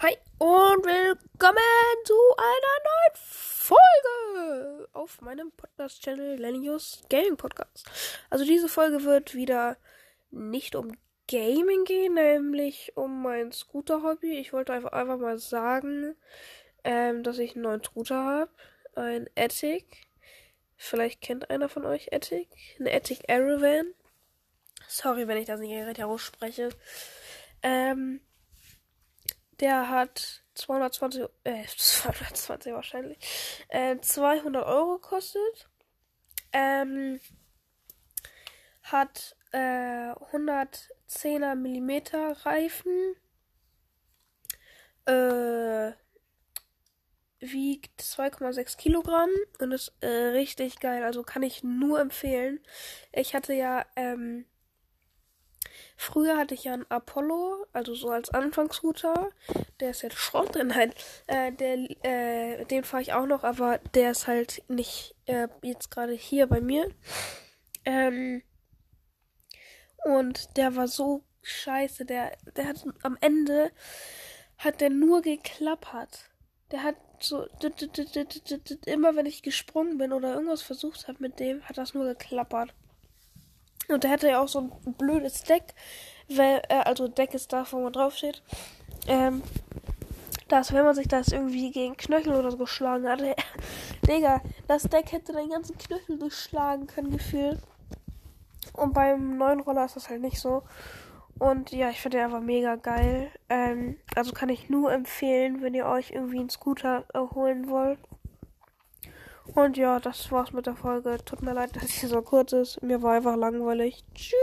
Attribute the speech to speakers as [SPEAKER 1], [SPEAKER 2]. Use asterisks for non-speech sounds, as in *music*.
[SPEAKER 1] Hi und willkommen zu einer neuen Folge auf meinem Podcast-Channel Lenius Gaming Podcast. Also diese Folge wird wieder nicht um Gaming gehen, nämlich um mein Scooter-Hobby. Ich wollte einfach, einfach mal sagen, ähm, dass ich einen neuen Scooter habe, ein Ethic. Vielleicht kennt einer von euch Ethic, ein Ethic Aerovan. Sorry, wenn ich das nicht richtig ausspreche. Ähm, der hat 220, äh, *laughs* 220 wahrscheinlich, äh, 200 Euro gekostet. Ähm, hat äh, 110er Millimeter Reifen. Äh, wiegt 2,6 Kilogramm und ist äh, richtig geil. Also kann ich nur empfehlen. Ich hatte ja ähm, Früher hatte ich ja einen Apollo, also so als Anfangsrouter. Der ist jetzt Schrott drin. Nein, äh, der, äh, den fahre ich auch noch, aber der ist halt nicht äh, jetzt gerade hier bei mir. Ähm, und der war so scheiße. Der, der hat am Ende hat der nur geklappert. Der hat so immer wenn ich gesprungen bin oder irgendwas versucht habe mit dem, hat das nur geklappert. Und der hatte ja auch so ein blödes Deck. Weil, äh, also Deck ist da, wo man draufsteht. Ähm, dass, wenn man sich das irgendwie gegen Knöchel oder so geschlagen hatte. *laughs* Digga, das Deck hätte den ganzen Knöchel geschlagen können, gefühlt. Und beim neuen Roller ist das halt nicht so. Und ja, ich finde den einfach mega geil. Ähm, also kann ich nur empfehlen, wenn ihr euch irgendwie einen Scooter holen wollt. Und ja, das war's mit der Folge. Tut mir leid, dass sie so kurz ist. Mir war einfach langweilig. Tschüss.